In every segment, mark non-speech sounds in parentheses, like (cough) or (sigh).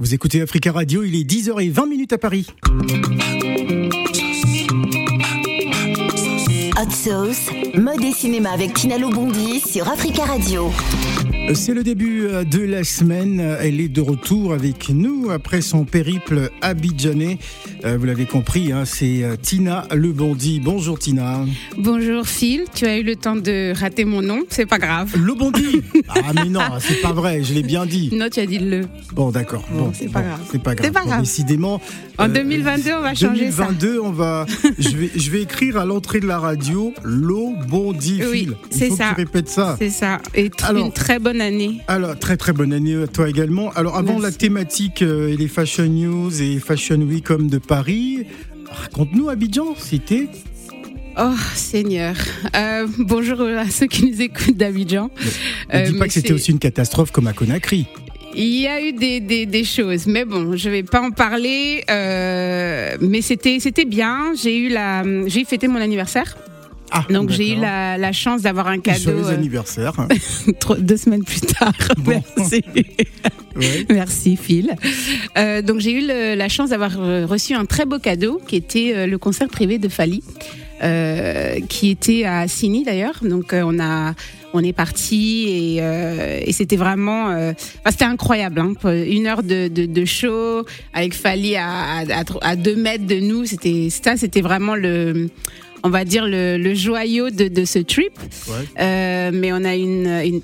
Vous écoutez Africa Radio, il est 10h20 minutes à Paris. Hot Sauce, mode et cinéma avec Tina Lobondi sur Africa Radio. C'est le début euh, de la semaine. Elle est de retour avec nous après son périple abidjanais. Euh, vous l'avez compris, hein, c'est euh, Tina Le Bondi. Bonjour Tina. Bonjour Phil, tu as eu le temps de rater mon nom, c'est pas grave. Le Bondi (laughs) Ah mais non, c'est pas vrai, je l'ai bien dit. Non, tu as dit le. Bon d'accord. Bon, c'est pas grave. C'est pas grave. pas grave. décidément. En 2022, on va changer 2022, on va. je vais, je vais écrire à l'entrée de la radio Le Bondi. Oui, c'est ça. Tu répètes ça. C'est ça. Et une très bonne année. Alors très très bonne année à toi également. Alors avant la thématique euh, et les fashion news et fashion week comme de Paris, raconte-nous Abidjan, c'était Oh Seigneur. Euh, bonjour à ceux qui nous écoutent d'Abidjan. Ne dis pas que c'était aussi une catastrophe comme à Conakry. Il y a eu des, des, des, choses, mais bon, je vais pas en parler. Euh, mais c'était c'était bien. J'ai eu la j'ai fêté mon anniversaire. Ah, Donc j'ai eu la, la, chance d'avoir un cadeau. Joyeux euh, anniversaire. (laughs) deux semaines plus tard. (laughs) Bon. Merci. (laughs) ouais. Merci Phil. Euh, donc j'ai eu le, la chance d'avoir reçu un très beau cadeau qui était euh, le concert privé de Fali. Euh, qui était à Sini d'ailleurs. Donc euh, on a on est parti et, euh, et c'était vraiment euh, enfin, c'était incroyable hein. une heure de, de, de, show avec Fali à, à, à deux mètres de nous c'était ça c'était vraiment le on va dire le, le joyau de, de ce trip ouais. euh, mais on a une, une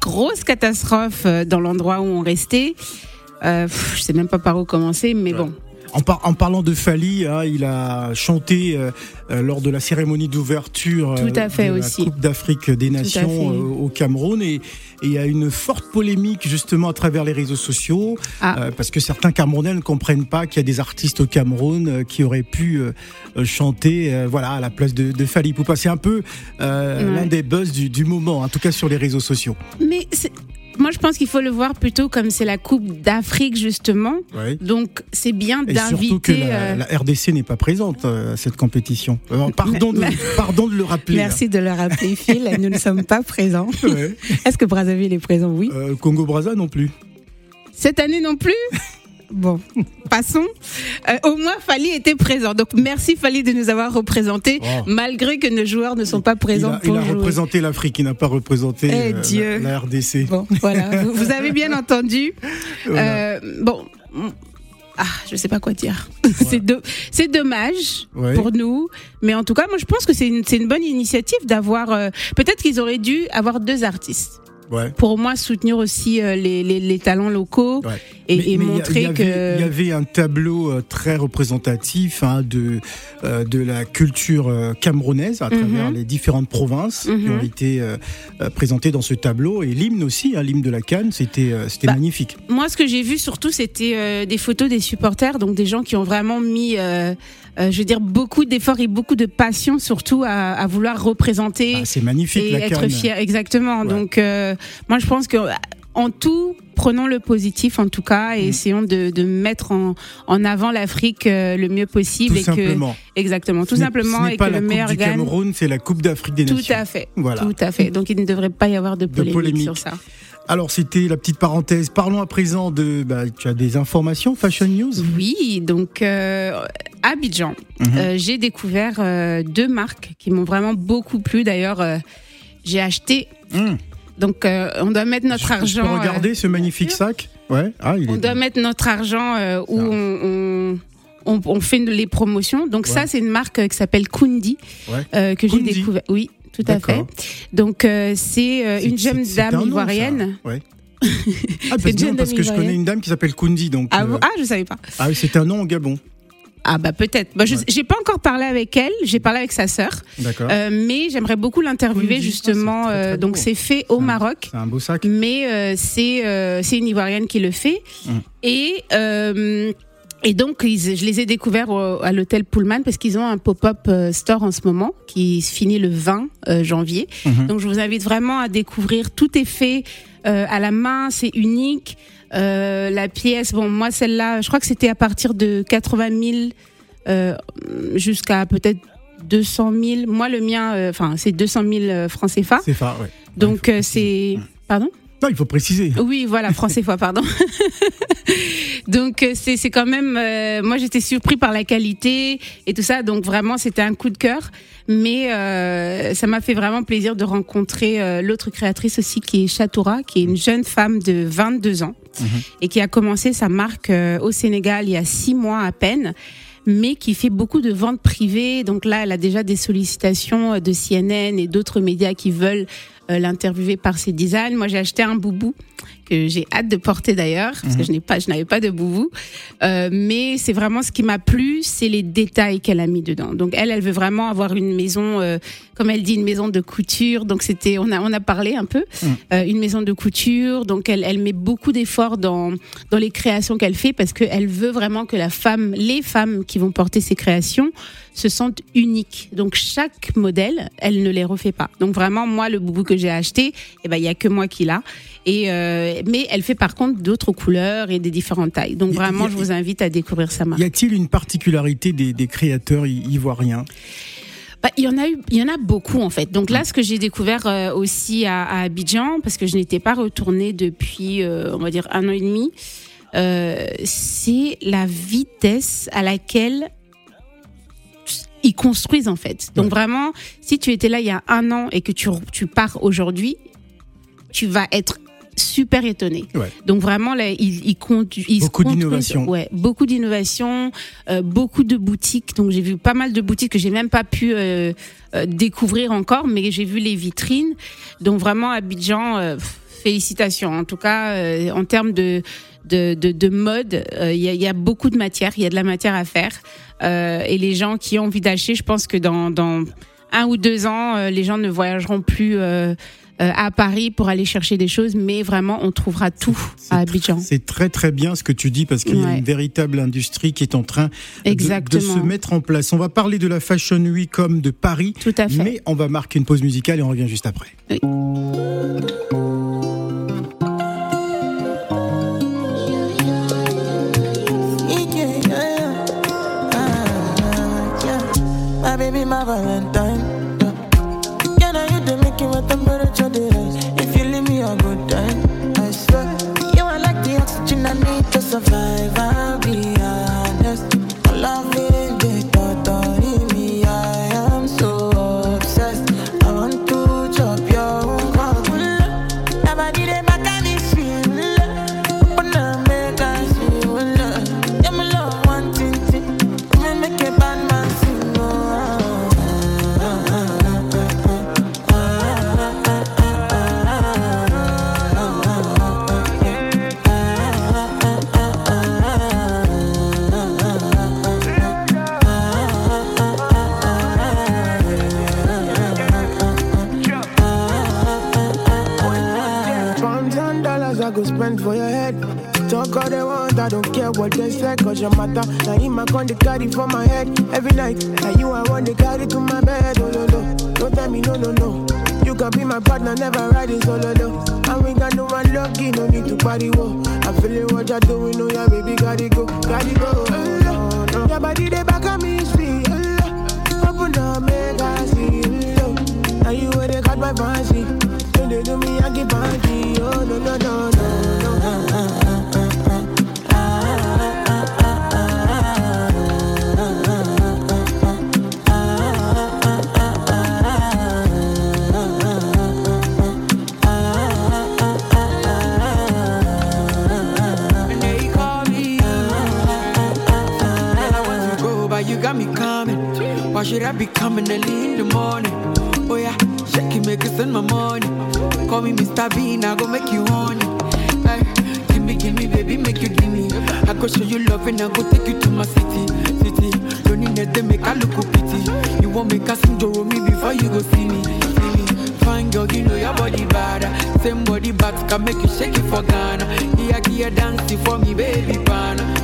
grosse catastrophe dans l'endroit où on restait euh, pff, je sais même pas par où commencer mais ouais. bon en, par, en, parlant de Fali, hein, il a chanté euh, lors de la cérémonie d'ouverture euh, de la. Coupe d'Afrique des Nations euh, au Cameroun et il y a une forte polémique justement à travers les réseaux sociaux ah. parce que certains Camerounais ne comprennent pas qu'il y a des artistes au Cameroun euh, qui auraient pu euh, chanter voilà à la place de, de Fali Poupa. C'est un peu ouais. l'un des buzz du, du, moment, en tout cas sur les réseaux sociaux. Mais moi, je pense qu'il faut le voir plutôt comme c'est la Coupe d'Afrique, justement. Oui. Donc, c'est bien d'inviter. Surtout que la, la RDC n'est pas présente à cette compétition. Euh, pardon, de, (laughs) pardon de le rappeler. Merci là. de le rappeler, Phil. Nous ne sommes pas présents. Ouais. Est-ce que Brazzaville est présent? Oui. Euh, Congo-Brazza non plus. Cette année non plus? (laughs) Bon, (laughs) passons. Euh, au moins, Fali était présent. Donc, merci Fali de nous avoir représentés, Oh. malgré que nos joueurs ne sont pas présents il a, pour il a jouer. représenté l'Afrique, il n'a pas représenté Eh euh, Dieu. La, la, RDC. Bon, voilà. (laughs) vous, vous, avez bien entendu. Voilà. Euh, bon. Ah, je sais pas quoi dire. (laughs) Ouais. c'est de, c'est dommage ouais. pour nous, mais en tout cas, moi je pense que c'est une, bonne initiative d'avoir. Peut-être qu'ils auraient dû avoir deux artistes. Ouais. Pour moins soutenir aussi euh, les, les, les, talents locaux ouais. et, mais, et mais montrer y que. Il y avait un tableau euh, très représentatif hein, de, euh, de la culture euh, camerounaise à Mhm. travers mm -hmm. les différentes provinces mm -hmm. qui ont été euh, présentées dans ce tableau. Et l'hymne aussi, hein, l'hymne de la Cannes, c'était c'était bah, magnifique. Moi, ce que j'ai vu surtout, c'était euh, des photos des supporters, donc des gens qui ont vraiment mis. euh, je veux dire beaucoup d'efforts et beaucoup de passion surtout à, à vouloir représenter ah, c'est magnifique et la être fier exactement ouais. donc euh, moi je pense que en tout prenons le positif en tout cas et mmh. essayons de, de, mettre en, en avant l'Afrique euh, le mieux possible tout et simplement. que exactement tout ce simplement ce et pas que la le meilleur coupe du gagne Cameroun c'est la Coupe d'Afrique des tout Nations à fait voilà tout à fait donc il ne devrait pas y avoir de polémique, de polémique. sur ça alors c'était la petite parenthèse. Parlons à présent de. Bah, tu as des informations Fashion News? Oui, donc euh, Abidjan. Mm -hmm. euh, j'ai découvert euh, deux marques qui m'ont vraiment beaucoup plu. D'ailleurs, j'ai acheté. Mm. Donc euh, on doit mettre notre je, argent. Peux regarder ce magnifique sac Ouais. Ah, il on est doit mettre notre argent où on, on on, on, fait les promotions. Donc ouais. ça, c'est une marque qui s'appelle Kundi ouais. euh, que j'ai découvert. Oui, tout à fait. Donc euh, c'est euh, une jeune dame ivoirienne. Ouais. (laughs) ah, parce, non, parce que je connais une dame qui s'appelle Kundi. Donc, ah, euh... ah, je savais pas. Ah, c'est un nom au Gabon. Ah bah peut-être. Bah, je ouais. j'ai pas encore parlé avec elle. J'ai parlé avec sa sœur. D'accord. Euh, mais j'aimerais beaucoup l'interviewer justement. très, très euh, donc c'est fait au Maroc. C'est un beau sac. Mais euh, c'est c'est une ivoirienne qui le fait. Hum. Et et donc, je les ai découverts à l'hôtel Pullman parce qu'ils ont un pop-up euh, store en ce moment qui se finit le 20 euh, janvier. Mhm. Donc, je vous invite vraiment à découvrir. Tout est fait euh, à la main, c'est unique. Euh, la pièce, bon, moi, celle-là, je crois que c'était à partir de 80 000 euh, jusqu'à peut-être 200 000. Moi, le mien, enfin, c'est 200 000 francs CFA. CFA, ouais. Donc, ouais, c'est. Pardon? Non, il faut préciser. Oui, voilà, franc CFA, pardon. (laughs) Donc c'est c'est quand même moi j'étais surpris par la qualité et tout ça donc vraiment c'était un coup de cœur mais euh, ça m'a fait vraiment plaisir de rencontrer euh, l'autre créatrice aussi qui est Chatoura, qui est une jeune femme de 22 ans mhm. et qui a commencé sa marque euh, au Sénégal il y a six mois à peine mais qui fait beaucoup de ventes privées. Donc là, elle a déjà des sollicitations de CNN et d'autres médias qui veulent l'interviewer par ses designs. Moi, j'ai acheté un boubou que j'ai hâte de porter d'ailleurs parce que mhm. je n'ai pas, je n'avais pas de boubou. Euh, mais c'est vraiment ce qui m'a plu, c'est les détails qu'elle a mis dedans. Donc elle, elle veut vraiment avoir une maison, euh, comme elle dit, une maison de couture. Donc c'était, on a, on a parlé un peu, mhm. euh, une maison de couture. Donc elle, elle met beaucoup d'efforts dans dans les créations qu'elle fait parce qu'elle veut vraiment que la femme, les femmes qui vont porter ces créations se sentent uniques. Donc chaque modèle, elle ne les refait pas. Donc vraiment, moi, le boubou que j'ai acheté, eh ben il y a que moi qui l'a. Et euh, mais elle fait par contre d'autres couleurs et des différentes tailles. Donc vraiment, je vous invite à découvrir sa marque. Y a-t-il une particularité des, des créateurs ivoiriens? Bah, il y en a eu, il y en a beaucoup en fait. Donc là, ce que j'ai découvert euh, aussi à, à, Abidjan, parce que je n'étais pas retournée depuis, euh, on va dire un an et demi, euh, c'est la vitesse à laquelle ils construisent en fait. Donc vraiment, si tu étais là il y a un an et que tu, tu pars aujourd'hui, tu vas être super étonné. Donc vraiment, là, ils, ils beaucoup d'innovation. Ouais, beaucoup d'innovation, euh, beaucoup de boutiques. Donc j'ai vu pas mal de boutiques que j'ai même pas pu euh, euh, découvrir encore, mais j'ai vu les vitrines. Donc vraiment, Abidjan, félicitations. En tout cas, en termes de de, de, de mode, il y, a, y, a, beaucoup de matière, il y a de la matière à faire. et les gens qui ont envie d'acheter, je pense que dans, dans un ou deux ans, les gens ne voyageront plus à Paris pour aller chercher des choses, mais vraiment, on trouvera tout à Abidjan. C'est très très bien ce que tu dis parce qu'il y a une véritable industrie qui est en train de, de, se mettre en place. On va parler de la Fashion Week comme de Paris, tout à fait. mais on va marquer une pause musicale et on revient juste après. Oui. baby, my Valentine. What they say, cause your matter. Now him I con the carry for my head every night. Now you I want to carry to my bed, oh no no. Don't tell me no no no. You can be my partner, never riding oh, solo though. And we got no one lucky, no need to party whoa. I feel it what you're doing, oh yeah baby, gotta go, gotta go. Oh, no, no. Your body they back on me, sweet. Oh, Open up, make I see. Oh, now you where they got my fancy. Don't they do me, I get banky. Oh no no no no Why should I be coming early in the morning? Oh yeah, shake it, make it send my money. Call me Mr. Bean, I go make you honey. Hey, give me, give me, baby, make you give me. I go show you love and I go take you to my city, city. Don't need that, make I look pity. You want me casting Joro me before you go see me, see me. Fine girl, you know your body bad. Same body back can make you shake it for Ghana. Yeah, yeah, dancing for me, baby, pana.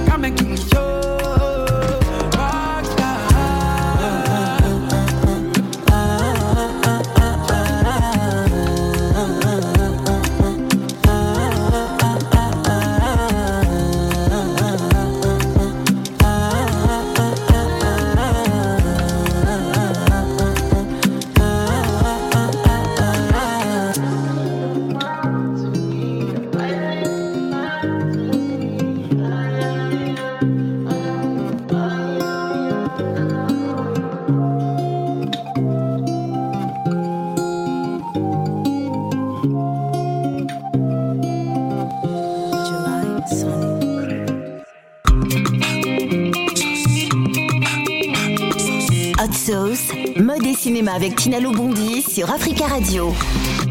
Avec Tina Lobondi sur Africa Radio.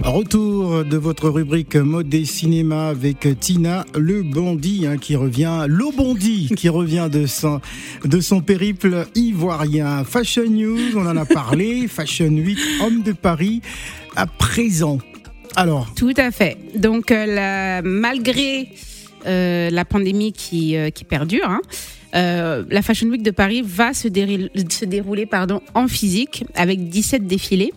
Retour de votre rubrique mode et cinéma avec Tina Le Bondi hein, qui revient, Lobondi qui revient de son, de son périple ivoirien. Fashion News, on en a parlé, (laughs) Fashion Week, homme de Paris, à présent. Alors. Tout à fait. Donc, euh, la- malgré euh, la pandémie qui, euh, qui perdure, hein, euh, la Fashion Week de Paris va se, dérouler pardon, en physique avec 17 défilés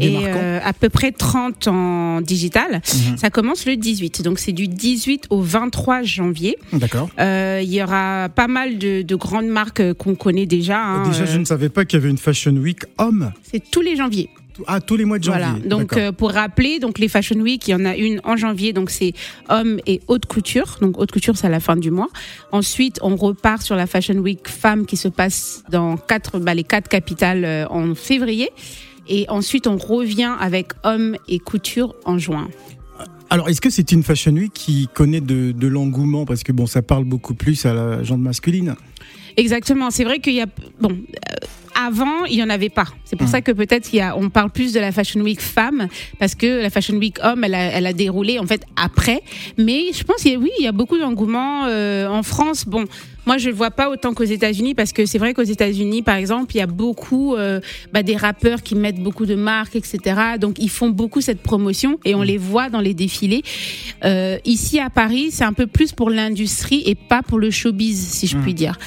Et et euh, à peu près 30 en digital. Mhm. Ça commence le 18, donc c'est du 18 au 23 janvier. D'accord. Euh, Il y aura pas mal de, de grandes marques qu'on connaît déjà. hein, Déjà, je ne savais pas qu'il y avait une Fashion Week homme. c'est tous les janviers. Ah, tous les mois de janvier. Voilà. Donc euh, pour rappeler, donc les Fashion Week, il y en a une en janvier, donc c'est hommes et haute couture. Donc haute couture, c'est à la fin du mois. Ensuite, on repart sur la Fashion Week femmes qui se passe dans quatre, bah, les quatre capitales euh, en février. Et ensuite, on revient avec hommes et couture en juin. Alors, est-ce que c'est une Fashion Week qui connaît de, de l'engouement? Parce que bon, ça parle beaucoup plus à la gente masculine. Exactement. C'est vrai qu'il y a bon. euh, avant, il y en avait pas. C'est pour Mm. ça que peut-être on parle plus de la Fashion Week femme parce que la Fashion Week homme, elle a, elle a déroulé en fait après. Mais je pense qu'il oui, il y a beaucoup d'engouement euh, en France. Bon, moi je le vois pas autant qu'aux États-Unis parce que c'est vrai qu'aux États-Unis, par exemple, il y a beaucoup euh, bah, des rappeurs qui mettent beaucoup de marques, etc. Donc ils font beaucoup cette promotion et on les voit dans les défilés. Euh, ici à Paris, c'est un peu plus pour l'industrie et pas pour le showbiz, si je puis dire.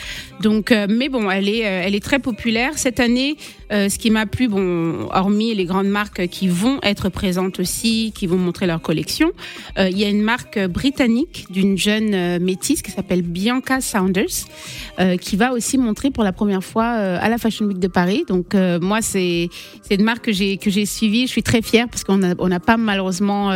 Donc, euh, mais bon, elle est, elle est très populaire cette année. ce qui m'a plu, bon, hormis les grandes marques qui vont être présentes aussi, qui vont montrer leur collection, il y a une marque britannique d'une jeune métisse qui s'appelle Bianca Saunders, euh, qui va aussi montrer pour la première fois euh, à la Fashion Week de Paris. Donc euh, moi, c'est c'est une marque que j'ai que j'ai suivie. Je suis très fière parce qu'on a on n'a pas malheureusement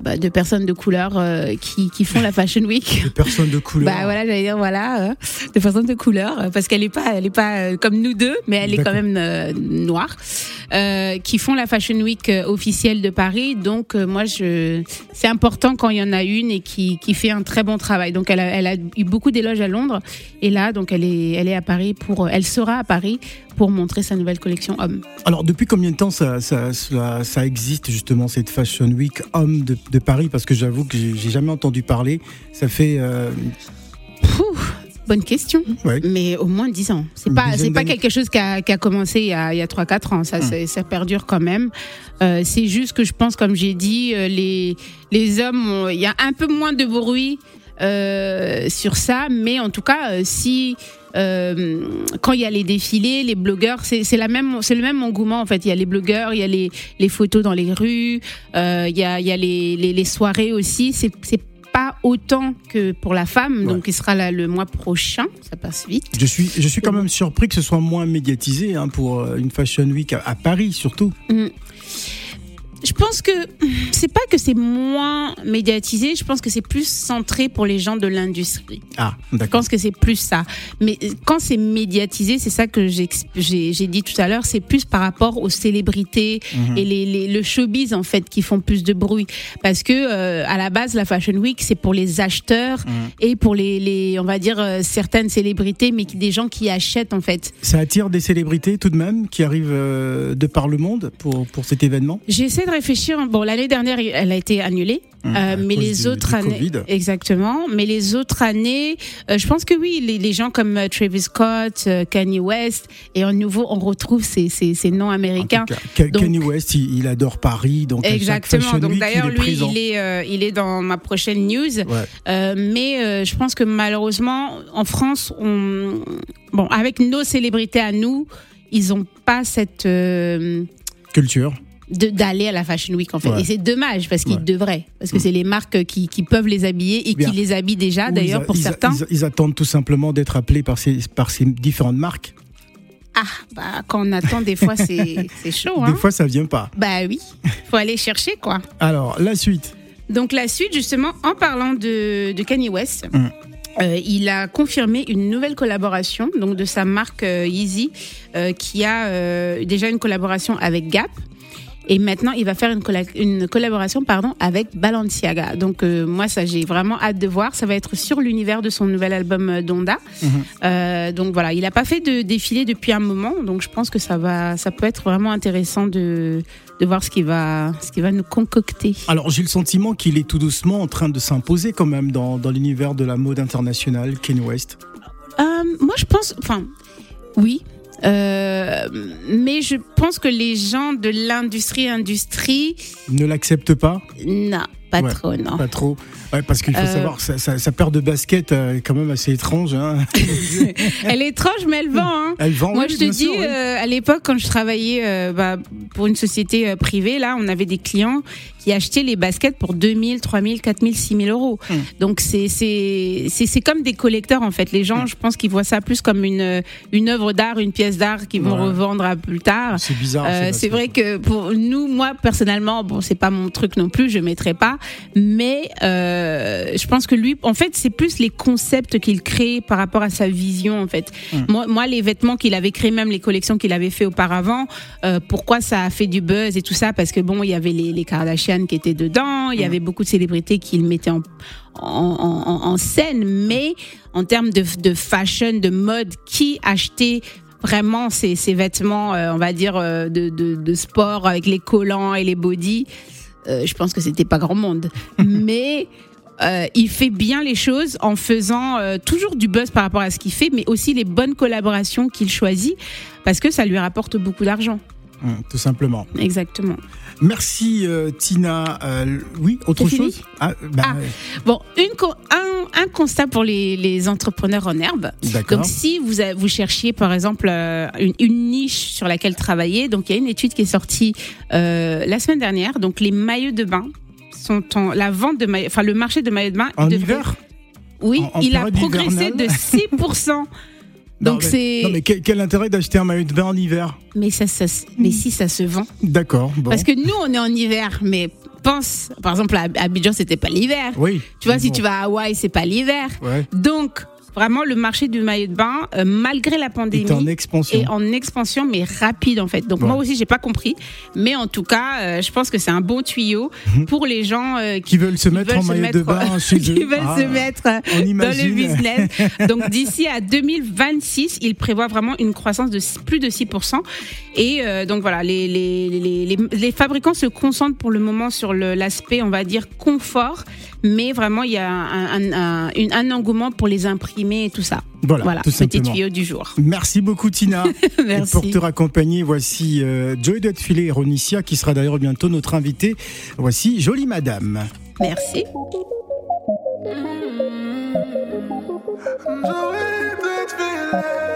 bah, de personnes de couleur qui qui font la Fashion Week. (laughs) Des personnes de couleur. Bah voilà, j'allais dire voilà, de façon de couleur, parce qu'elle est pas, elle est pas comme nous deux, mais elle est quand même noire, euh, qui font la Fashion Week euh, officielle de Paris. Donc euh, moi, je, c'est important quand il y en a une et qui, qui fait un très bon travail. Donc elle a, elle a eu beaucoup d'éloges à Londres et là, donc elle est, elle est à Paris pour, elle sera à Paris pour montrer sa nouvelle collection homme. Alors, depuis combien de temps ça, ça, ça, ça existe justement cette Fashion Week homme de, de Paris? Parce que j'avoue que j'ai jamais entendu parler. Ça fait. euh, bonne question. ouais. Mais au moins 10 ans. C'est pas, c'est pas quelque chose qui a, qui a commencé il y a, a 3-4 ans. Ça, c'est- ça perdure quand même. Euh, c'est juste que je pense, comme j'ai dit, euh, les, les hommes, il y a un peu moins de bruit euh, sur ça. Mais en tout cas, si. euh, quand il y a les défilés, les blogueurs, c'est la même, c'est le même engouement en fait. Il y a les blogueurs, il y a les, les photos dans les rues, euh, il y a, il y a les, les, les soirées aussi. C'est pas autant que pour la femme, Ouais. donc il sera là le mois prochain. Ça passe vite. Je suis, je suis quand même surpris que ce soit moins médiatisé hein, pour euh, une Fashion Week à, à Paris surtout. Je pense que c'est pas que c'est moins médiatisé, je pense que c'est plus centré pour les gens de l'industrie. Ah, Je d'accord. pense que c'est plus ça. Mais quand c'est médiatisé, c'est ça que j'ai dit tout à l'heure, c'est plus par rapport aux célébrités Mhm. et les, les- le showbiz en fait qui font plus de bruit. Parce que euh, à la base, la Fashion Week, c'est pour les acheteurs Mhm. et pour les, les, on va dire, euh, certaines célébrités, mais qui, des gens qui achètent en fait. Ça attire des célébrités tout de même qui arrivent euh, de par le monde pour, pour cet événement? J'essaie de réfléchir. Bon, l'année dernière, elle a été annulée. Mmh, Euh, mais les du- autres du années, Covid. exactement. Mais les autres années, euh, je pense que oui, les, les gens comme euh, Travis Scott, Kanye West, et en nouveau, on retrouve ces, ces, ces noms américains. cas, Donc- Kanye West, il, il adore Paris, donc Exactement. Donc d'ailleurs, lui, présent. il est, il est dans ma prochaine news. Ouais. Mais je pense que malheureusement, en France, on, bon, avec nos célébrités à nous, ils ont pas cette Culture. D'aller à la Fashion Week en fait. Ouais. Et c'est dommage parce qu'ils Ouais. devraient, parce que Mm. c'est les marques qui, qui peuvent les habiller et Bien. qui les habillent déjà d'ailleurs pour ils a- certains. Ils, ils attendent tout simplement d'être appelés par ces, par ces différentes marques. Ah, bah quand on attend des fois (laughs) c'est chaud. Des Hein. fois, ça vient pas. Bah oui, faut aller chercher quoi. Alors, la suite. Donc la suite, justement, en parlant de, de Kanye West, Mm. euh, il a confirmé une nouvelle collaboration donc de sa marque euh, Yeezy, euh, qui a euh, déjà une collaboration avec Gap. Et maintenant, il va faire une, colla- une collaboration pardon, avec Balenciaga. Donc, euh, moi, ça, j'ai vraiment hâte de voir. Ça va être sur l'univers de son nouvel album euh, Donda. Euh, donc, voilà, il n'a pas fait de défilé depuis un moment. Donc, je pense que ça, va, ça peut être vraiment intéressant de, de voir ce qu'il va, ce va nous concocter. Alors j'ai le sentiment qu'il est tout doucement en train de s'imposer quand même dans, dans l'univers de la mode internationale, Kanye West. Euh, moi, je pense. Enfin, oui. Euh, mais je pense que les gens de l'industrie, industrie, Ne l'accepte pas? Non, pas Ouais, trop, non. Pas trop. Ouais, parce qu'il faut Euh. savoir, sa, sa- sa paire de baskets euh, est quand même assez étrange. hein. (laughs) Elle est étrange, mais elle vend. Hein. Elle vend, Moi, oui, je te dis, sûr, oui. euh, à l'époque, quand je travaillais bah, pour une société privée, là, on avait des clients qui achetaient les baskets pour 2000, 3000, 4000, 6000 euros. Hmm. Donc, c'est comme des collecteurs, en fait. Les Hmm. gens, je pense qu'ils voient ça plus comme une, une œuvre d'art, une pièce d'art qu'ils vont Ouais. revendre à plus tard. C'est bizarre. Ces c'est vrai que pour nous, moi personnellement, bon, c'est pas mon truc non plus, je mettrai pas. Mais euh, je pense que lui, en fait, c'est plus les concepts qu'il crée par rapport à sa vision, en fait. Moi, moi, les vêtements qu'il avait créés, même les collections qu'il avait fait auparavant, euh, pourquoi ça a fait du buzz et tout ça? Parce que bon, il y avait les, les Kardashian qui étaient dedans, il y avait beaucoup de célébrités qu'il mettait en en, en- en scène, mais en termes de, de fashion, de mode, qui achetait vraiment ces, ces vêtements, euh, on va dire, euh, de, de, de sport avec les collants et les bodys, euh, je pense que c'était pas grand monde. (laughs) mais euh, il fait bien les choses en faisant euh, toujours du buzz par rapport à ce qu'il fait, mais aussi les bonnes collaborations qu'il choisit, parce que ça lui rapporte beaucoup d'argent. Hum, tout simplement. Exactement. Merci euh, Tina. Euh, oui, autre chose? Ah, bah, Ah. Bon, une co- un, un constat pour les, les entrepreneurs en herbe. Donc, si vous, vous cherchiez, par exemple, euh, une, une niche sur laquelle travailler, donc il y a une étude qui est sortie la semaine dernière. Donc, les maillots de bain sont en la vente de maillots, enfin le marché de maillots de bain. En hiver? Oui, En- en il a progressé hivernale? de 6%. (laughs) Non, Donc c'est, Non, mais quel, quel intérêt d'acheter un maillot de bain en hiver mais ça, ça, se- mais si ça se vend. D'accord. Bon. Parce que nous, on est en hiver, mais pense, par exemple, à Abidjan, c'était pas l'hiver. Oui. Tu vois, si tu vas à Hawaï, c'est pas l'hiver. Ouais. Donc, vraiment, le marché du maillot de bain, euh, malgré la pandémie, est en expansion. est en expansion, mais rapide en fait. Donc Ouais. moi aussi, j'ai pas compris, mais en tout cas, euh, je pense que c'est un bon tuyau pour les gens euh, qui, Qui veulent se qui mettre veulent en maillot de bain (laughs) chez qui veulent Ah, se mettre dans le business. (laughs) Donc d'ici à 2026, il prévoit vraiment une croissance de plus de 6%. Et euh, donc voilà, les, les, les, les, les fabricants se concentrent pour le moment sur l'aspect, on va dire, confort, mais vraiment, il y a un, un, un, un engouement pour les imprimer et tout ça. Voilà, Voilà, tout petit tuyau du jour. Merci beaucoup Tina. (laughs) Et Merci. pour te raccompagner, voici euh, Joy Dotfilet et Ronicia qui sera d'ailleurs bientôt notre invité. Voici Jolie Madame. Merci. Belle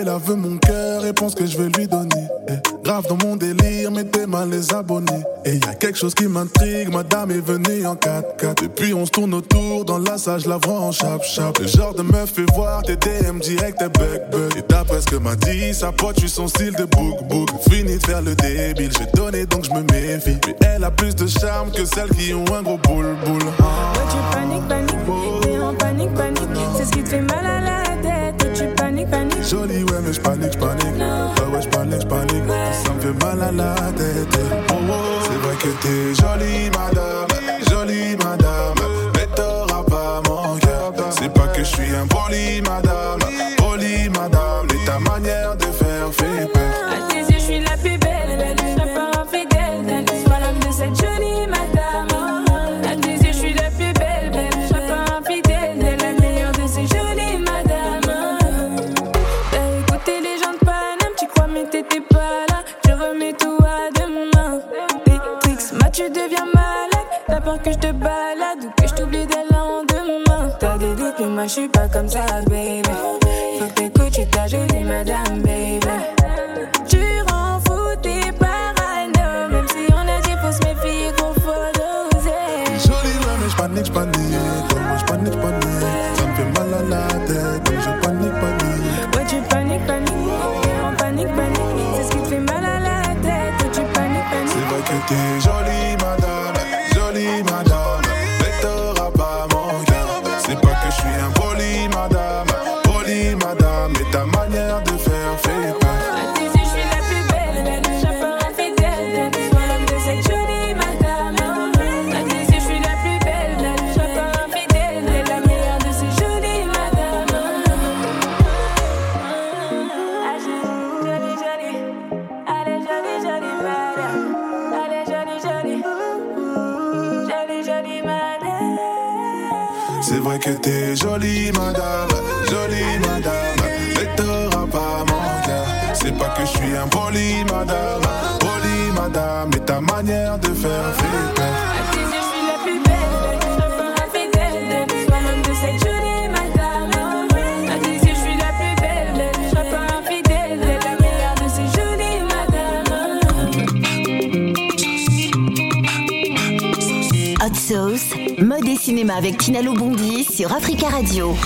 elle veut mon cœur et pense que je vais lui donner. Eh, grave dans mon délire, t'es mal les abonnés. Et y a quelque chose qui m'intrigue, madame est venue en 4x4. Depuis on se tourne autour, dans la salle je la vois en chap chap. Le genre de meuf fait voir tes DM direct, t'es bug bug. Et d'après ce que m'a dit, sa pote, je suis son style de book. Fini de faire le débile, j'ai donné donc je me méfie. Mais elle a plus de charme que celles qui ont un gros boule boule. Ouais, tu paniques, paniques, t'es en panique, panique. C'est ce qui te fait mal à Jolie, ouais, mais je panique, je panique. Ouais, ouais, je panique, je panique. Ça me fait mal à la tête. Oh, oh. C'est vrai que t'es jolie, madame. Jolie, madame. Mais t'auras pas mon cœur. C'est pas que je suis un poli, madame. Poli, madame. Mais ta manière moi je suis pas comme ça, baby. Faut que t'écoutes, je ta jolie madame, baby. Tu rends fou tes parano. Même si on a dit faut se méfier qu'on faut doser. Jolie, mais je panique, je panique. Ouais, je panique, je. C'est vrai que t'es jolie, madame, jolie, madame. Mais t'auras pas mon cœur. C'est pas que je suis un poli, madame, poli, madame. Mais ta manière de faire fait peur. Cinéma avec Tina Lobondi sur Africa Radio.